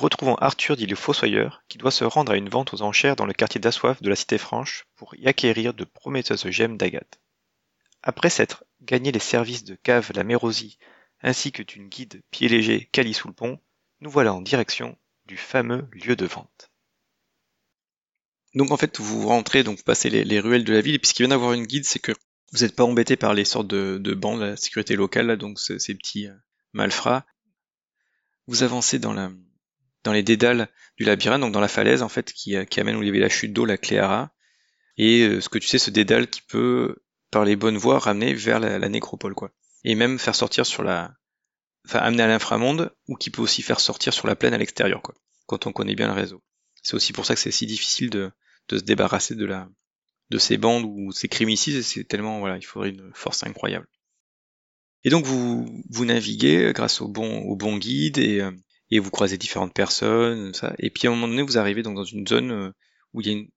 Retrouvons Arthur dit le Fossoyeur, qui doit se rendre à une vente aux enchères dans le quartier d'Assoif de la Cité Franche pour y acquérir de prometteuses gemmes d'agate. Après s'être gagné les services de Cave la Mérosie ainsi que d'une guide pied léger Cali sous le pont, nous voilà en direction du fameux lieu de vente. Donc en fait, vous rentrez, donc vous passez les, les ruelles de la ville, et puis ce qui vient d'avoir une guide, c'est que vous n'êtes pas embêté par les sortes de, de la sécurité locale, là, donc ce- ces petits euh, malfrats. Vous avancez dans la, dans les dédales du labyrinthe, donc dans la falaise en fait qui, euh, amène où il y avait la chute d'eau, la Cléara, et euh, ce que tu sais, ce dédale qui peut, par les bonnes voies, ramener vers la, nécropole, quoi. Et même faire sortir sur la, enfin amener à l'inframonde, ou qui peut aussi faire sortir sur la plaine à l'extérieur, quoi. Quand on connaît bien le réseau. C'est aussi pour ça que c'est si difficile de, se débarrasser de la, de ces bandes ou ces crimes ici, et c'est tellement, voilà, il faudrait une force incroyable. Et donc vous, vous naviguez grâce au bon, au bon guide et, euh, et vous croisez différentes personnes, ça. Et puis à un moment donné, vous arrivez donc dans une zone euh, où il y a une,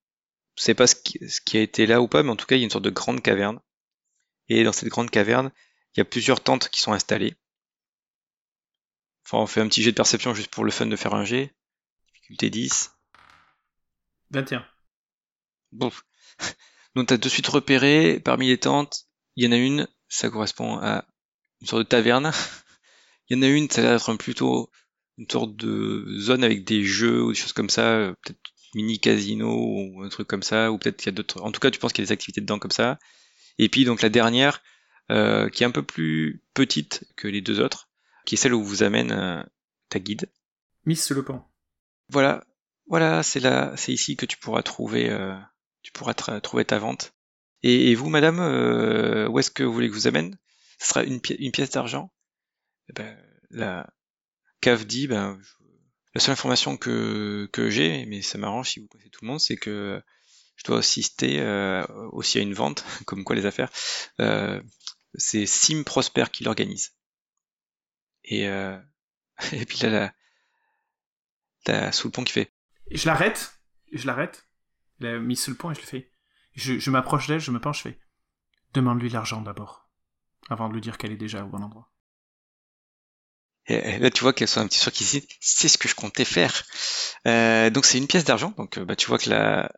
je sais pas ce qui, ce qui a été là ou pas, mais en tout cas, il y a une sorte de grande caverne. Et dans cette grande caverne, il y a plusieurs tentes qui sont installées. Enfin, on fait un petit jet de perception juste pour le fun de faire un jet. Difficulté 10. 21. Bon. Donc t'as de suite repéré, parmi les tentes, il y en a une, ça correspond à une sorte de taverne. Il y en a une, ça a l'air d'être un plutôt une sorte de zone avec des jeux ou des choses comme ça, euh, peut-être mini casino ou un truc comme ça, ou peut-être qu'il y a d'autres. En tout cas, tu penses qu'il y a des activités dedans comme ça. Et puis donc la dernière, euh, qui est un peu plus petite que les deux autres, qui est celle où vous amène euh, ta guide. Miss Le Pan. Voilà, voilà, c'est là, c'est ici que tu pourras trouver, euh, tu pourras trouver ta vente. Et, et vous, madame, où est-ce que vous voulez que je vous amène? Ce sera une, pi- une pièce d'argent. Eh ben, la dit, ben, la seule information que, que j'ai, mais ça m'arrange si vous connaissez tout le monde, c'est que je dois assister euh, aussi à une vente, comme quoi les affaires. Euh, c'est Sim Prosper qui l'organise. Et, euh, et puis là, la, la sous le pont qui fait je l'arrête. Je l'arrête. Il a mis sous le pont et je le fais. Je, je m'approche d'elle, je me penche, je fais. Demande-lui l'argent d'abord. Avant de lui dire qu'elle est déjà au bon endroit. Et et là, tu vois qu'elle soit un petit sûr qui dit, c'est ce que je comptais faire. Euh, donc c'est une pièce d'argent. Donc euh, bah, tu vois que la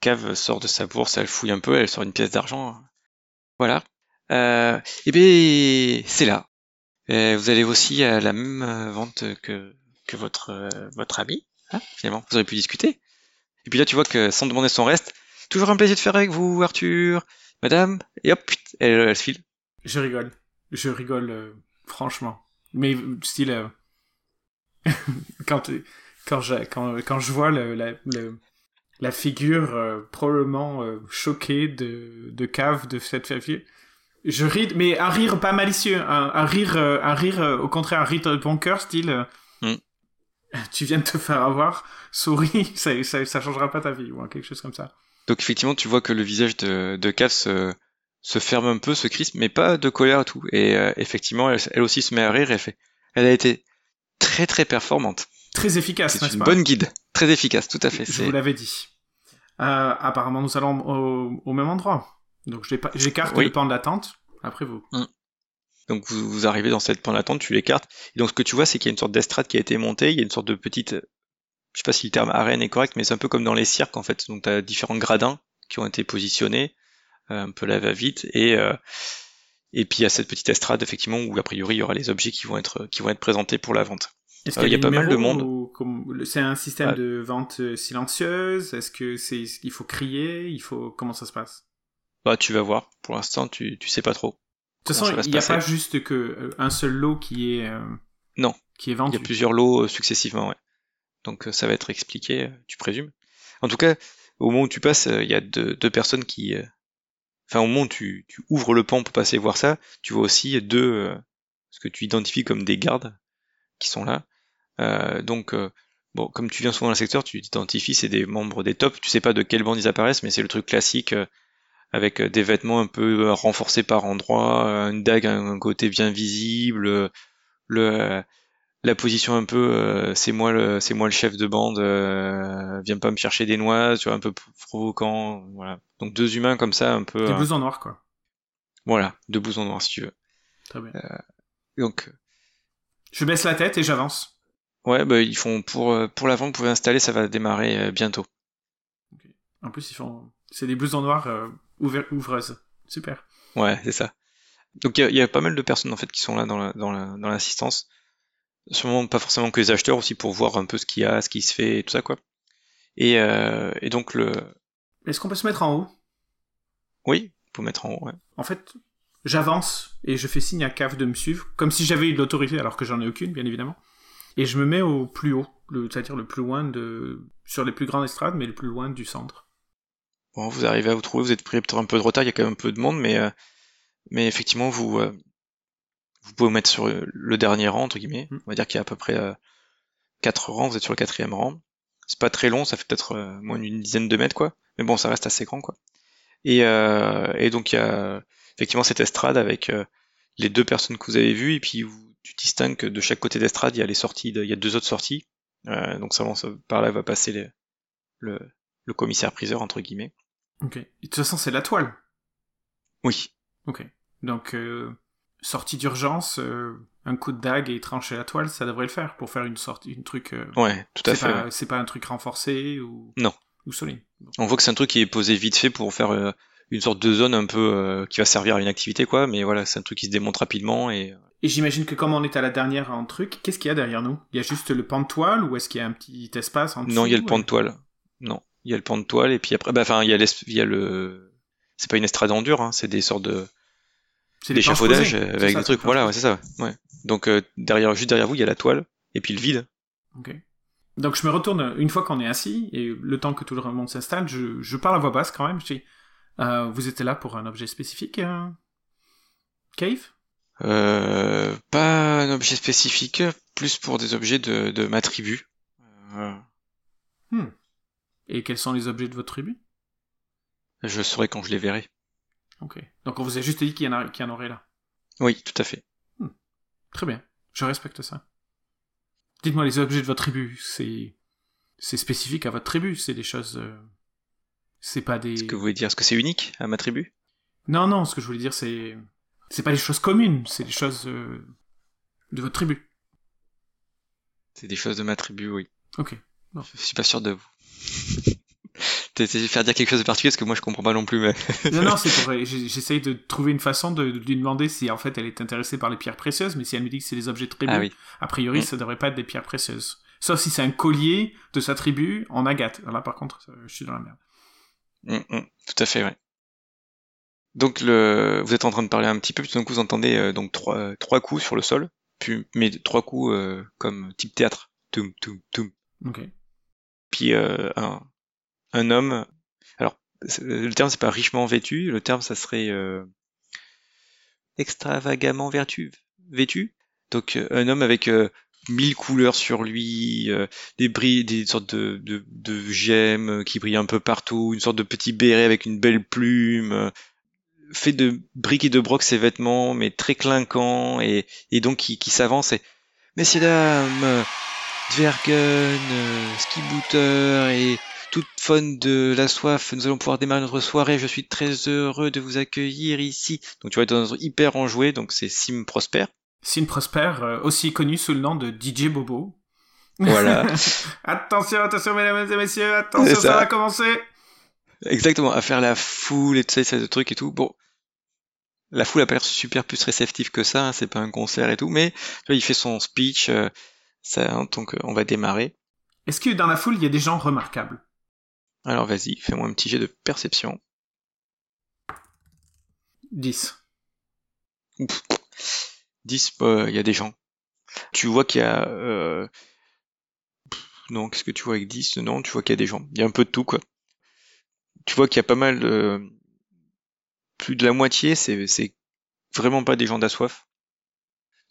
cave sort de sa bourse, elle fouille un peu, elle sort une pièce d'argent. Voilà. Euh, et bien c'est là. Euh, vous allez aussi à la même vente que que votre euh, votre ami. Hein, finalement, vous aurez pu discuter. Et puis là, tu vois que sans demander son reste, toujours un plaisir de faire avec vous, Arthur, Madame. Et hop, elle, elle file. Je rigole. Je rigole, euh, franchement. Mais style. euh, quand, quand, je, quand, quand je vois le, la, le- la figure euh, probablement euh, choquée de, de cave de cette fille, je ris, mais un rire pas malicieux, un, un rire, un rire au contraire, un rire de bon cœur, style. Mm. Tu viens de te faire avoir, souris, ça, ça, ça changera pas ta vie, ou quelque chose comme ça. Donc effectivement, tu vois que le visage de, de Cav se, se ferme un peu, se crispe, mais pas de colère et tout. Et euh, effectivement, elle, elle aussi se met à rire et fait. Elle a été très très performante. Très efficace, C'est n'est-ce pas bonne guide, très efficace, tout à fait. Je vous l'avais dit. Euh, apparemment, nous allons au, au même endroit. Donc, j'écarte Oui. le pan de la tente. Après vous. Donc vous, vous arrivez dans cette point d'attente, tu l'écartes. Et donc ce que tu vois, c'est qu'il y a une sorte d'estrade qui a été montée, il y a une sorte de petite, je sais pas si le terme arène est correct, mais c'est un peu comme dans les cirques en fait. Donc tu as différents gradins qui ont été positionnés, un peu la va-vite, et euh, et puis il y a cette petite estrade effectivement où a priori il y aura les objets qui vont être qui vont être présentés pour la vente. Est-ce Euh, qu'il il y a pas mal de monde. C'est un système Ah. de vente euh, silencieuse? Est-ce que c'est il faut crier? Il faut comment ça se passe? Bah tu vas voir. Pour l'instant tu tu sais pas trop. De toute façon, il n'y a pas juste que euh, un seul lot qui est euh, Non. qui est Il vendu. y a plusieurs lots euh, successivement, ouais. Donc euh, ça va être expliqué, euh, tu présumes. En tout cas, au moment où tu passes, euh, il y a deux, deux personnes qui... Enfin, au moment tu, ouvres le pont pour passer voir ça, tu vois aussi deux... euh, ce que tu identifies comme des gardes qui sont là. Euh, donc, euh, bon, comme tu viens souvent dans le secteur, tu t'identifies, c'est des membres des tops. Tu sais pas de quelle bande ils apparaissent, mais c'est le truc classique avec des vêtements un peu renforcés par endroits, une dague à un côté bien visible, le la position un peu euh, c'est moi le c'est moi le chef de bande euh, viens pas me chercher des noix tu vois un peu provoquant voilà donc deux humains comme ça un peu Des euh, blousons noirs, quoi. voilà deux blousons noirs si tu veux Très bien. donc Je baisse la tête et j'avance. ouais bah ils font pour pour la vente vous pouvez installer ça va démarrer bientôt En plus, ils font. C'est des blousons noirs ouvreuses. Super. Ouais, c'est ça. Donc il y a, il y a pas mal de personnes en fait qui sont là dans la, dans la, dans l'assistance. Sûrement pas forcément que les acheteurs aussi pour voir un peu ce qu'il y a, ce qui se fait et tout ça quoi. Et, euh, et donc le, Est-ce qu'on peut se mettre en haut? Oui, faut mettre en haut. Ouais. En fait, j'avance et je fais signe à Cave de me suivre, comme si j'avais eu de l'autorité alors que j'en ai aucune, bien évidemment. Et je me mets au plus haut, c'est-à-dire le plus loin de. sur les plus grandes estrades, mais le plus loin du centre. Bon, vous arrivez à vous trouver, vous êtes pris peut-être un peu de retard, il y a quand même un peu de monde, mais euh, mais effectivement vous euh, vous pouvez vous mettre sur le dernier rang entre guillemets. Mm. On va dire qu'il y a à peu près euh, quatre rangs, vous êtes sur le quatrième rang. C'est pas très long, ça fait peut-être euh, moins d'une dizaine de mètres quoi, mais bon ça reste assez grand quoi. Et euh, et donc il y a effectivement cette estrade avec euh, les deux personnes que vous avez vues et puis vous, tu distingues que de chaque côté d'estrade il y a les sorties, de- il y a deux autres sorties. Euh, donc ça, par là va passer les- le le commissaire priseur entre guillemets. Ok. Et de toute façon, c'est la toile. Oui. Ok. Donc, euh, sortie d'urgence, euh, un coup de dague et trancher la toile, ça devrait le faire pour faire une sortie, une truc. euh, Ouais, tout à fait. ouais. c'est pas un truc renforcé ou. Non. Ou solide. Bon. On voit que c'est un truc qui est posé vite fait pour faire euh, une sorte de zone un peu qui va servir à une activité, quoi. Mais voilà, c'est un truc qui se démonte rapidement et Et j'imagine que comme on est à la dernière en truc, qu'est-ce qu'il y a derrière nous? Il y a juste le pan de toile ou est-ce qu'il y a un petit espace en dessous non, il y a le pan de toile. Non, il y a le pan de toile et puis après, bah, enfin, il y a, il y a le, c'est pas une estrade en dur, hein, c'est des sortes de Posées. euh, avec ça, des trucs. Voilà, ouais, c'est ça. Ouais. Donc euh, derrière, juste derrière vous, il y a la toile et puis le vide. Ok. Donc je me retourne une fois qu'on est assis et le temps que tout le monde s'installe, je, je parle à voix basse quand même. Je dis, euh, vous étiez là pour un objet spécifique, euh, Cave? Pas un objet spécifique, plus pour des objets de, de ma tribu. Euh, Et quels sont les objets de votre tribu? Je saurai quand je les verrai. Ok. Donc on vous a juste dit qu'il y, en a- qu'il y en aurait là. Oui, tout à fait. Très bien. Je respecte ça. Dites-moi les objets de votre tribu. C'est c'est spécifique à votre tribu. C'est des choses. euh, C'est pas des. Ce que vous voulez dire, est-ce que c'est unique à ma tribu? Non, non. Ce que je voulais dire, c'est c'est pas des choses communes. C'est des choses euh, de votre tribu. C'est des choses de ma tribu, oui. Ok. Je suis pas sûr de vous. T'essayes de faire dire quelque chose de particulier parce que moi je comprends pas non plus, mais. Non, non, c'est pour. J'essaye de trouver une façon de, de lui demander si en fait elle est intéressée par les pierres précieuses, mais si elle me dit que c'est des objets tribu, Ah oui. a priori Mm. ça devrait pas être des pierres précieuses. Sauf si c'est un collier de sa tribu en agate. Là par contre, je suis dans la merde. Mm, mm, tout à fait, ouais. Donc le, vous êtes en train de parler un petit peu, puis tout d'un coup vous entendez euh, donc trois, euh, trois coups sur le sol, puis mais trois coups euh, comme type théâtre, toum toum toum. Ok. Puis euh, un, un homme. Alors le terme c'est pas richement vêtu, le terme ça serait euh, extravagamment vertu, vêtu. Donc euh, un homme avec euh, mille couleurs sur lui, euh, des brilles, des sortes de, de, de gemmes qui brillent un peu partout, une sorte de petit béret avec une belle plume, euh, fait de briques et de broc ses vêtements, mais très clinquant, et, et donc qui, qui s'avance et Messieurs dames, euh, Dvergen, Skibooter et toute fun de la soif, nous allons pouvoir démarrer notre soirée, je suis très heureux de vous accueillir ici. Donc tu vas être dans un hyper enjoué, donc c'est Sim Prosper. Sim Prosper, euh, aussi connu sous le nom de DJ Bobo. Voilà. attention, attention mesdames et messieurs, attention, ça. va commencer. Exactement, à faire la foule et tout ça, truc et tout. Bon, la foule a pas l'air super plus réceptive que ça, hein, c'est pas un concert et tout, mais tu vois, il fait son speech, euh, ça, hein, donc euh, on va démarrer. Est-ce que dans la foule, il y a des gens remarquables? Alors vas-y, fais-moi un petit jet de perception. 10. 10, bah, il y a des gens. Tu vois qu'il y a... Euh... Non, qu'est-ce que tu vois avec 10 Non, tu vois qu'il y a des gens. Il y a un peu de tout, quoi. Tu vois qu'il y a pas mal de plus de la moitié, c'est vraiment pas des gens d'Assoif.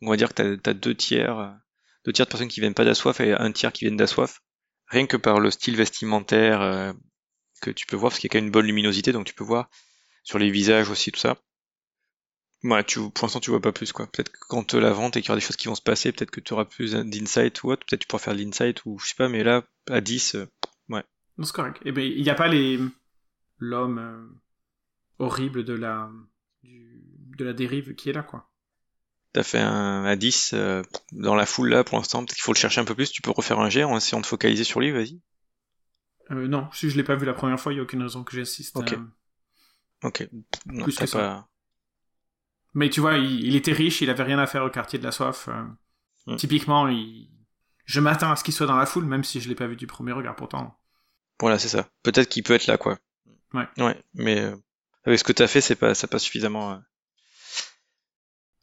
On va dire que t'as as deux tiers, deux tiers de personnes qui viennent pas d'Assoif et un tiers qui viennent d'Assoif. Rien que par le style vestimentaire euh, que tu peux voir, parce qu'il y a quand même une bonne luminosité, donc tu peux voir sur les visages aussi tout ça. Voilà, tu, pour l'instant tu vois pas plus quoi. Peut-être que quand la vente et qu'il y aura des choses qui vont se passer, peut-être que tu auras plus d'insight ou autre, peut-être tu pourras faire de l'insight ou je sais pas, mais là, à 10, euh, ouais. C'est correct. Eh ben, il n'y a pas les, l'homme, euh, horrible de la, de la dérive qui est là, quoi. T'as fait un à 10 euh, dans la foule là pour l'instant, peut-être qu'il faut le chercher un peu plus, tu peux refaire un jet en essayant de focaliser sur lui, vas-y. Euh, non, si je l'ai pas vu la première fois, il n'y a aucune raison que j'assiste. Ok. Ok. plus que ça. Mais tu vois, il, était riche, il avait rien à faire au quartier de la soif. Euh. Hmm. Typiquement, il... je m'attends à ce qu'il soit dans la foule, même si je l'ai pas vu du premier regard pourtant. Voilà, c'est ça. Peut-être qu'il peut être là, quoi. Ouais. Ouais, mais euh, avec ce que t'as fait, c'est pas, ça pas suffisamment.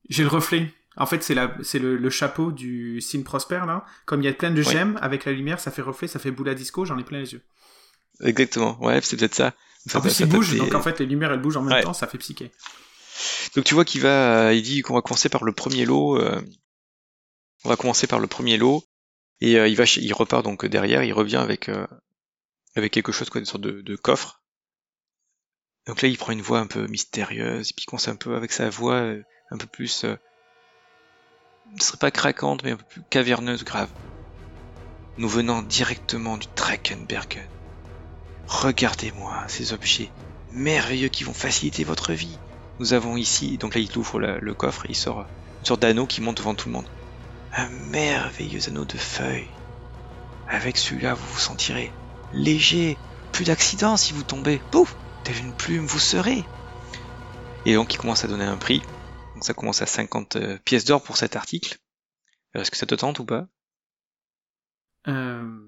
Euh. J'ai le reflet. En fait, c'est la, c'est le, chapeau du signe Prosper là. Comme il y a plein de gemmes avec la lumière, ça fait reflet, ça fait boule à disco. J'en ai plein les yeux. Exactement. Ouais, c'est peut-être ça. en plus, il bouge, donc en fait, les lumières elles bougent en même temps, ça fait psyché. Donc tu vois qu'il va, il dit qu'on va commencer par le premier lot. Euh, on va commencer par le premier lot et il va, il repart donc derrière, il revient avec avec quelque chose quoi, une sorte de, de coffre donc là, il prend une voix un peu mystérieuse, et puis il commence un peu avec sa voix euh, un peu plus... Euh, ne serait pas craquante, mais un peu plus caverneuse, grave. Nous venons directement du Dreckenbergen. Regardez-moi ces objets merveilleux qui vont faciliter votre vie. Nous avons ici, donc là il ouvre le coffre et il sort une sorte d'anneau qui monte devant tout le monde. Un merveilleux anneau de feuilles. Avec celui-là, vous vous sentirez léger, plus d'accidents si vous tombez. Pouf telle une plume vous serez. Et donc il commence à donner un prix. Donc ça commence à 50 euh, pièces d'or pour cet article. Est-ce que ça te tente ou pas? Euh...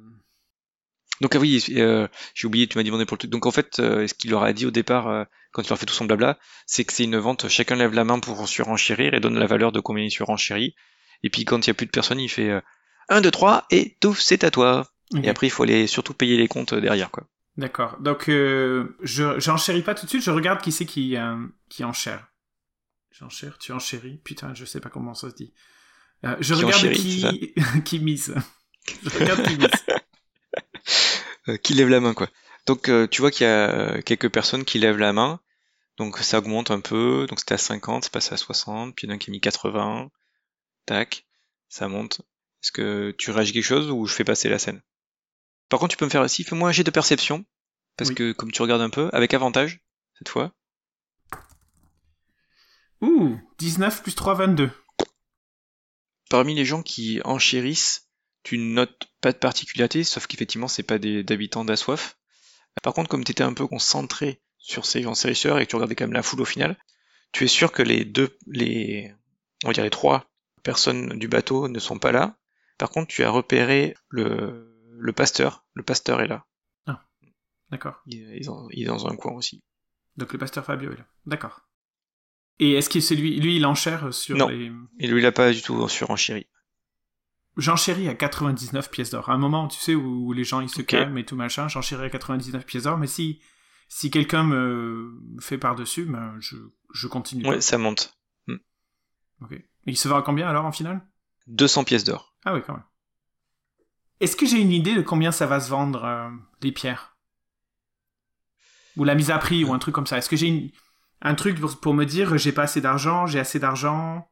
Donc ah oui, euh, j'ai oublié, tu m'as demandé pour le truc. Donc en fait, euh, ce qu'il leur a dit au départ, quand il leur fait tout son blabla, c'est que c'est une vente, chacun lève la main pour surenchérir et donne la valeur de combien il surenchérit. Et puis quand il y a plus de personnes, il fait 1, 2, 3 et tout, c'est à toi. Et après, il faut aller surtout payer les comptes derrière, quoi. D'accord. Donc, euh, je j'enchéris pas tout de suite, je regarde qui c'est qui, qui enchère. J'enchère, tu enchéris Putain, je sais pas comment ça se dit. Euh, je regarde qui, qui mise. je regarde qui mise. Euh, qui lève la main, quoi. Donc, euh, tu vois qu'il y a quelques personnes qui lèvent la main. Donc, ça augmente un peu. Donc, c'était à 50, c'est passé à 60. Puis, il y en a un qui a mis 80. Tac. Ça monte. Est-ce que tu réagis quelque chose ou je fais passer la scène? Par contre, tu peux me faire aussi, fais-moi un jet de perception, parce que comme tu regardes un peu, avec avantage, cette fois. Ouh, 19 plus 3, 22. Parmi les gens qui enchérissent, tu notes pas de particularité, sauf qu'effectivement, c'est pas des habitants d'Assoif. Par contre, comme tu étais un peu concentré sur ces enchérisseurs et que tu regardais quand même la foule au final, tu es sûr que les deux, les, on va dire les trois personnes du bateau ne sont pas là. Par contre, tu as repéré le, le pasteur. Le pasteur est là. Ah, d'accord. Il, est dans un coin aussi. Donc le pasteur Fabio est là. D'accord. Et est-ce que c'est lui, lui, il enchère sur non. les... Et lui, il a pas du tout surenchéri. J'enchéris à 99 pièces d'or. À un moment, tu sais, où, les gens ils se calment et tout machin, j'enchéris à 99 pièces d'or. Mais si, si quelqu'un me fait par-dessus, ben, je, je continue. Ouais, ça monte. Hmm. Ok. Et il se vend à combien alors en finale? 200 pièces d'or. Ah oui, quand même. Est-ce que j'ai une idée de combien ça va se vendre, euh, les pierres? Ou la mise à prix, ou un truc comme ça Est-ce que j'ai un truc pour, me dire j'ai pas assez d'argent, j'ai assez d'argent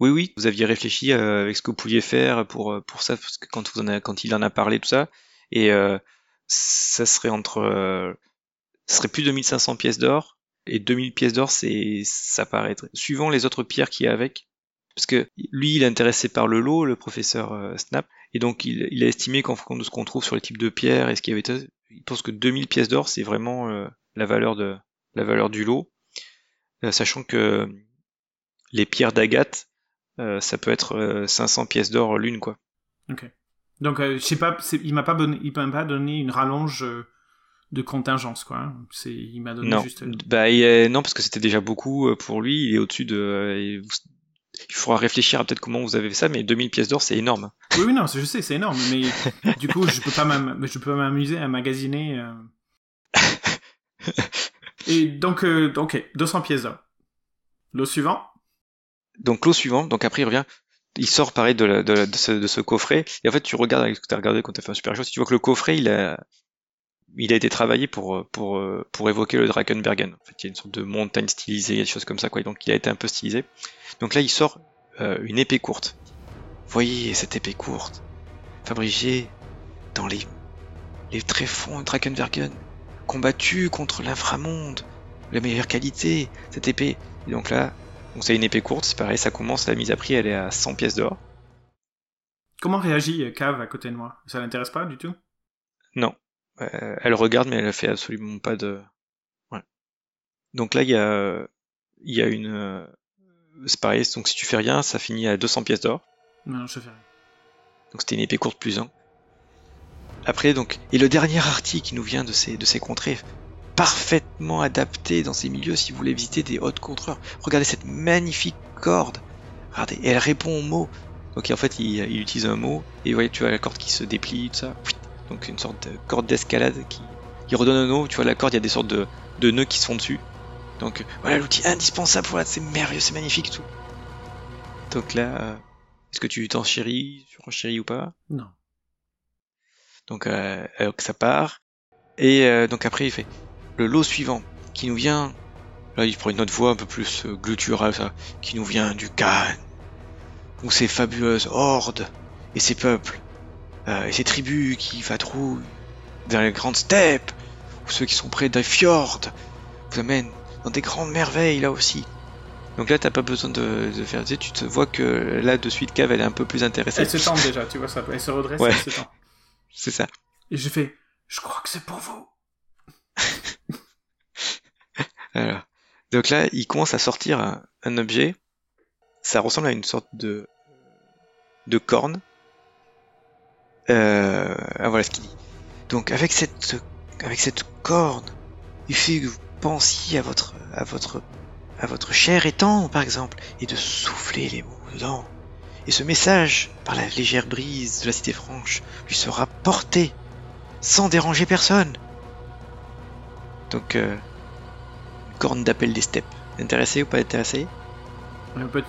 Oui, oui, vous aviez réfléchi euh, avec ce que vous pouviez faire pour, euh, ça, parce que quand, il en a parlé, tout ça. Et ça serait entre, euh, ça serait plus de 1500 pièces d'or et 2000 pièces d'or, c'est, ça paraît suivant les autres pierres qu'il y a avec. Parce que lui, il est intéressé par le lot, le professeur euh, Snap, et donc il, a estimé qu'en fonction de ce qu'on trouve sur les types de pierres et ce qu'il y avait, il pense que 2000 pièces d'or, c'est vraiment euh, la valeur de la valeur du lot, sachant que les pierres d'agate, ça peut être 500 pièces d'or l'une, quoi. Ok. Donc, je sais pas, il m'a pas, il m'a pas donné une rallonge de contingence quoi. Hein. C'est il m'a donné non. juste bah non parce que c'était déjà beaucoup pour lui, il est au-dessus de il faudra réfléchir à peut-être comment vous avez fait ça mais 2000 pièces d'or c'est énorme. Oui oui non, je sais, c'est énorme mais du coup, je peux pas je peux pas m'amuser à magasiner euh... Et donc euh, OK, 200 pièces d'or. L'eau suivant Donc l'eau suivante, donc après il revient il sort pareil de, de, ce, coffret et en fait tu regardes avec ce que tu as regardé quand tu as fait un super show, tu vois que le coffret il a été travaillé pour, évoquer le Drakenbergen. En fait, il y a une sorte de montagne stylisée, des choses comme ça, quoi. Donc, il a été un peu stylisé. Donc là, il sort euh, une épée courte. Voyez cette épée courte, fabriquée dans les, les tréfonds Drakenbergen, combattue contre l'inframonde, la meilleure qualité, cette épée. Et donc là, donc c'est une épée courte, c'est pareil, ça commence, la mise à prix, elle est à 100 pièces d'or. Comment réagit Cave à côté de moi? Ça l'intéresse pas du tout? Non, euh, elle regarde, mais elle fait absolument pas de. Ouais. Donc là, il y a, il y a une. Euh, c'est pareil, donc si tu fais rien, ça finit à 200 pièces d'or. Non, je fais rien. Donc c'était une épée courte plus 1. Après, donc. Et le dernier article qui nous vient de ces, de ces contrées, parfaitement adapté dans ces milieux si vous voulez visiter des hautes contreurs. Regardez cette magnifique corde. Regardez, elle répond au mot. Donc en fait, il, il utilise un mot, et vous voyez, tu vois la corde qui se déplie, tout ça donc une sorte de corde d'escalade qui, redonne un nœud. Tu vois, la corde, il y a des sortes de, de nœuds qui se font dessus. Donc voilà l'outil indispensable pour là, c'est merveilleux, c'est magnifique tout. Donc là, euh, est-ce que tu t'en chéris, tu chéris ou pas? Non. Donc euh, ça part. Et euh, donc après il fait le lot suivant qui nous vient. Là il prend une autre voix un peu plus euh, gutturale ça, qui nous vient du Khan, où ces fabuleuses hordes et ces peuples euh, et ces tribus qui vadrouillent vers les grandes steppes, ou ceux qui sont près des fjords, vous amènent dans des grandes merveilles là aussi. Donc là, t'as pas besoin de, de faire, tu, te vois que là, de suite, Cave, elle est un peu plus intéressée. Elle se tend déjà, tu vois ça, elle se redresse, Ouais. elle se tend. C'est ça. Et je fais, je crois que c'est pour vous. Alors. Donc là, il commence à sortir un, un objet. Ça ressemble à une sorte de de corne. Euh, ah, voilà ce qu'il dit. Donc avec cette avec cette corne, il fait que vous pensiez à votre à votre à votre cher étang par exemple et de souffler les mots dedans. Et ce message, par la légère brise de la cité franche, lui sera porté sans déranger personne. Donc, euh, une corne d'appel des steppes. Intéressé ou pas intéressé? Un peu-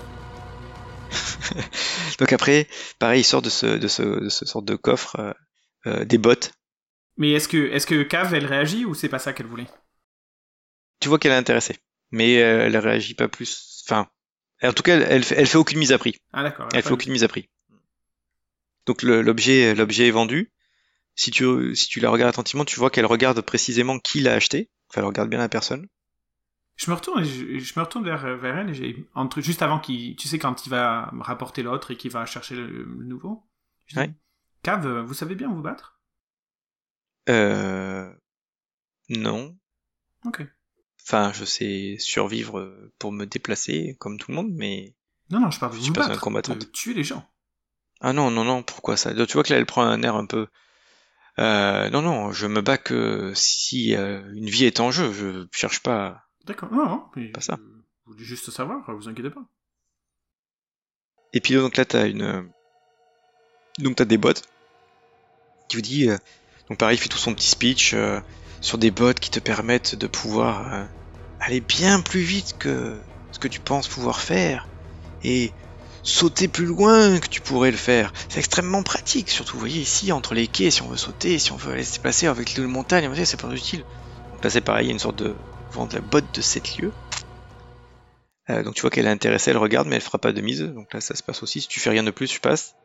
Donc après, pareil, il sort de ce, de ce, de ce sorte de coffre euh, euh, des bottes. Mais est-ce que, est-ce que Cave, elle réagit ou c'est pas ça qu'elle voulait? Tu vois qu'elle est intéressée, mais elle réagit pas plus. Enfin, en tout cas, elle, elle, fait, aucune mise à prix. Ah d'accord. Elle fait aucune mise à prix. Donc l'objet, l'objet est vendu. Si tu, si tu la regardes attentivement, tu vois qu'elle regarde précisément qui l'a acheté. Enfin, elle regarde bien la personne. Je me retourne, je, je me retourne vers, vers elle, et j'ai, entre, juste avant qu'il, tu sais, quand il va rapporter l'autre et qu'il va chercher le, le nouveau. je dis. Cave, vous savez bien vous battre? Euh, non. Ok. Enfin, je sais survivre euh, pour me déplacer comme tout le monde, mais Non, non, je parle de Je suis pas battre. un combattant. de tuer les gens. ah non, non, non, pourquoi ça? Tu vois que là, elle prend un air un peu. Euh, non, non, je me bats que si euh, une vie est en jeu. Je cherche pas. D'accord. Non, non. mais Pas ça. Je voulais juste savoir, vous inquiétez pas. Et puis donc là, t'as une. Donc t'as des bots qui vous dit. Donc pareil, il fait tout son petit speech euh, sur des bots qui te permettent de pouvoir aller bien plus vite que ce que tu penses pouvoir faire et sauter plus loin que tu pourrais le faire. C'est extrêmement pratique, surtout vous voyez ici entre les quais, si on veut sauter, si on veut aller se déplacer avec les montagnes, c'est pas utile. Donc là c'est pareil, il y a une sorte de vente la botte de 7 lieux. Euh, donc tu vois qu'elle est intéressée, elle regarde, mais elle fera pas de mise. Donc là, ça se passe aussi. Si tu fais rien de plus, tu passes.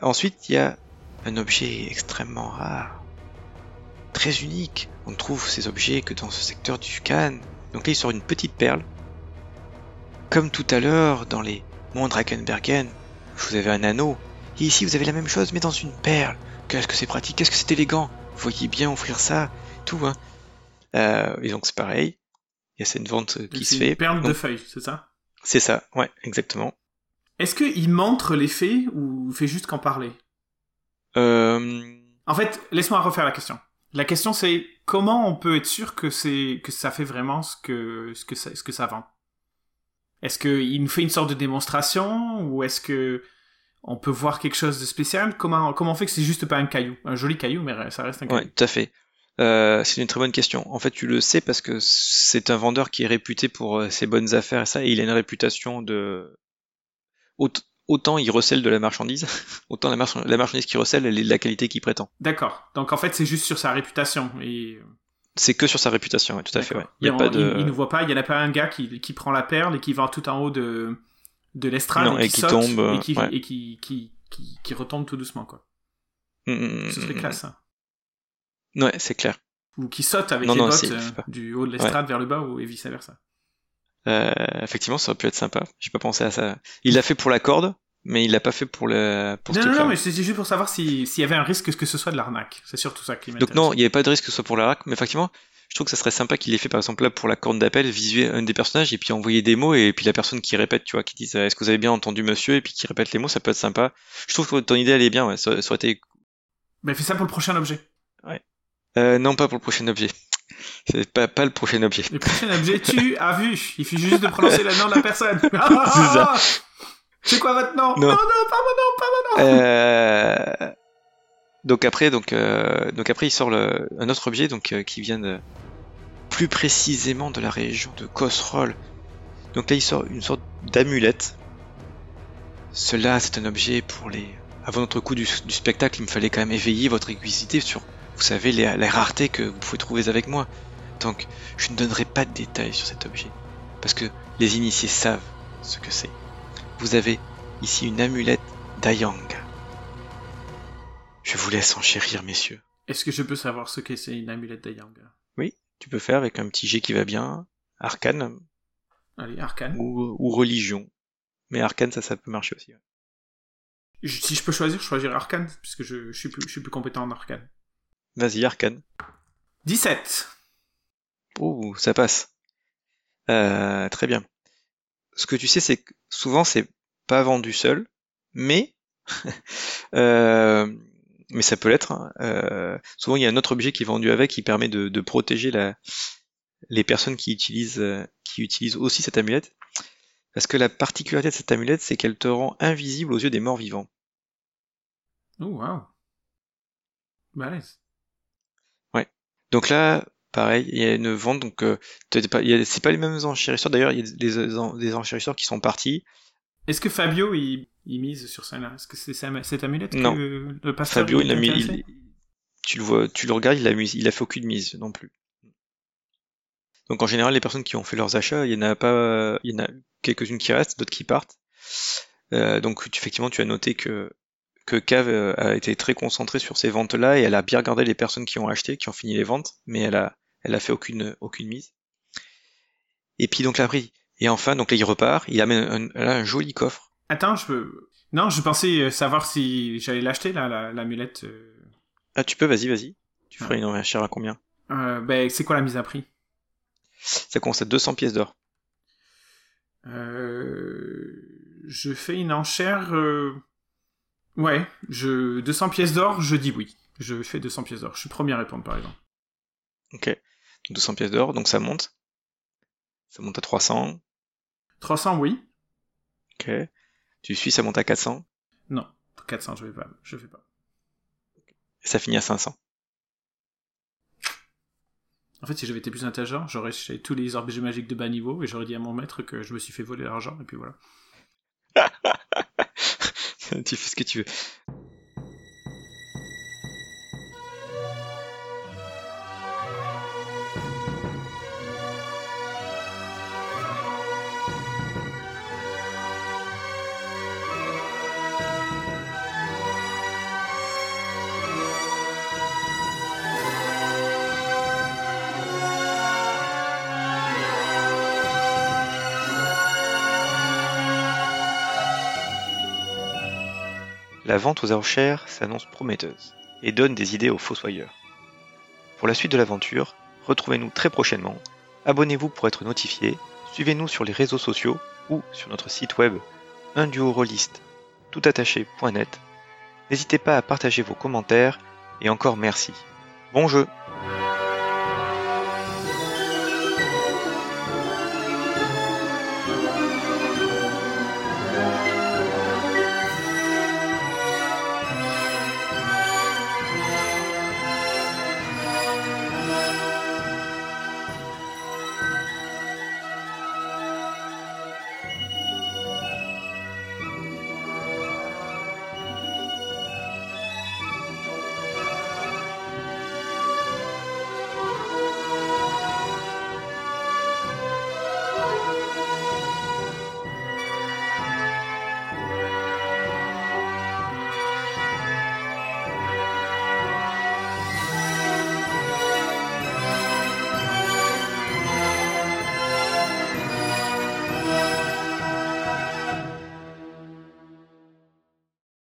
Ensuite, il y a un objet extrêmement rare. très unique. On ne trouve ces objets que dans ce secteur du Khan. Donc là, il sort une petite perle. Comme tout à l'heure, dans les monts Drakenbergen, vous avez un anneau. Et ici, vous avez la même chose, mais dans une perle. Qu'est-ce que c'est pratique, qu'est-ce que c'est élégant? Vous voyez bien offrir ça, tout. Hein. Euh, et donc c'est pareil. Il y a cette vente qui se fait. Une perle Donc, de feuilles, c'est ça? C'est ça, ouais, exactement. Est-ce qu'il montre les faits ou fait juste qu'en parler? Euh, En fait, laisse-moi refaire la question. La question c'est comment on peut être sûr que c'est que ça fait vraiment ce que ce que ça, ce que ça vend? Est-ce qu'il nous fait une sorte de démonstration ou est-ce que on peut voir quelque chose de spécial? Comment comment on fait que c'est juste pas un caillou, un joli caillou mais ça reste un caillou Ouais, tout à fait. Euh, c'est une très bonne question. En fait, tu le sais parce que c'est un vendeur qui est réputé pour euh, ses bonnes affaires et ça, et il a une réputation de autant il recèle de la marchandise, autant la, march- la marchandise qu'il recèle, elle est de la qualité qu'il prétend. D'accord. Donc en fait c'est juste sur sa réputation et C'est que sur sa réputation, ouais, tout à fait. Ouais. Il y a pas de il, il ne voit pas, il y en a pas un gars qui, qui prend la perle et qui va tout en haut de, de l'estrade et, et qui, saute tombe, et, qui, ouais. et qui, qui, qui, qui retombe tout doucement quoi. Mm, mm, Ce mm, serait mm. classe. hein. Ouais, c'est clair. Ou qui saute avec Non, les non, bottes euh, du haut de l'estrade vers le bas ou et vice versa. Euh, effectivement, ça aurait pu être sympa. J'ai pas pensé à ça. Il l'a fait pour la corde, mais il l'a pas fait pour le pour Non, non, non, mais c'est juste pour savoir si- s'il y avait un risque que ce soit de l'arnaque. C'est surtout ça qui Donc m'intéresse. non, il n'y avait pas de risque que ce soit pour la rack, mais effectivement, je trouve que ça serait sympa qu'il ait fait par exemple là pour la corne d'appel, visuer un des personnages et puis envoyer des mots et puis la personne qui répète, tu vois, qui dise euh, est-ce que vous avez bien entendu monsieur et puis qui répète les mots, ça peut être sympa. Je trouve que ton idée elle est bien, ouais, ça, ça aurait été Ben, fais ça pour le prochain objet. euh, non pas pour le prochain objet. C'est pas pas le prochain objet. Le prochain objet, tu as vu. Il suffit juste de prononcer le nom de la personne. C'est ça. C'est quoi votre nom? Non. non, pas mon nom, pas mon nom. Euh, Donc après, donc, euh, donc après, il sort le, un autre objet donc euh, qui vient de, plus précisément de la région de Khosroll. Donc là, il sort une sorte d'amulette. Cela, c'est un objet pour les. Avant notre coup du, du spectacle, il me fallait quand même éveiller votre curiosité sur, vous savez, les, les raretés que vous pouvez trouver avec moi. Donc, je ne donnerai pas de détails sur cet objet, parce que les initiés savent ce que c'est. Vous avez ici une amulette d'Ayang. Je vous laisse enchérir, messieurs. Est-ce que je peux savoir ce que c'est une amulette d'Ayang? Oui, tu peux faire avec un petit jet qui va bien, arcane Allez, arcane. ou, ou religion. Mais arcane, ça, ça peut marcher aussi. ouais. Je- Si je peux choisir, je choisirais arcane, puisque je, je, suis, plus, je suis plus compétent en arcane. Vas-y, arcane. 17 Oh, ça passe. Euh, très bien. Ce que tu sais, c'est que souvent, c'est pas vendu seul, mais euh, mais ça peut l'être. hein. Euh, souvent, il y a un autre objet qui est vendu avec, qui permet de, de protéger la, les personnes qui utilisent qui utilisent aussi cette amulette. Parce que la particularité de cette amulette, c'est qu'elle te rend invisible aux yeux des morts vivants. Oh, wow. Balèze. Donc là, pareil, il y a une vente, donc euh, t'as pas, il y a- c'est pas les mêmes enchérisseurs. D'ailleurs, il y a des, en- des enchérisseurs qui sont partis. Est-ce que Fabio, il, il mise sur ça là? Est-ce que c'est cette amulette Non. que le Fabio, il a mis, il- tu le vois, tu le regardes, il a mis, il a fait aucune mise non plus. Donc en général, les personnes qui ont fait leurs achats, il y en a pas, il y en a quelques-unes qui restent, d'autres qui partent. Euh, donc tu- effectivement, tu as noté que que Cave euh, a été très concentrée sur ces ventes-là et elle a bien regardé les personnes qui ont acheté, qui ont fini les ventes, mais elle a, elle a fait aucune aucune mise. Et puis donc là, après, et enfin, donc là, il repart, il amène un, là, un joli coffre. Attends, je peux. Non, je pensais euh, savoir si j'allais l'acheter là, la- l'amulette. euh. Ah, tu peux, vas-y, vas-y. Tu feras Ouais. une enchère à combien? Euh, ben, c'est quoi la mise à prix? Ça commence à 200 pièces d'or. euh... Je fais une enchère. euh, Ouais, je 200 pièces d'or, je dis oui. Je fais 200 pièces d'or. Je suis premier à répondre par exemple. Ok. 200 pièces d'or, donc ça monte. Ça monte à 300. 300, oui. Ok. Tu suis, ça monte à 400. Non, 400, je vais pas. Je fais pas. Et ça finit à 500. En fait, si j'avais été plus intelligent, j'aurais acheté tous les objets magiques de bas niveau et j'aurais dit à mon maître que je me suis fait voler l'argent et puis voilà. tu fais ce que tu veux. Vente aux enchères s'annonce prometteuse et donne des idées aux fossoyeurs. Pour la suite de l'aventure, retrouvez-nous très prochainement, abonnez-vous pour être notifié, suivez-nous sur les réseaux sociaux ou sur notre site web toutattaché.net. N'hésitez pas à partager vos commentaires et encore merci. Bon jeu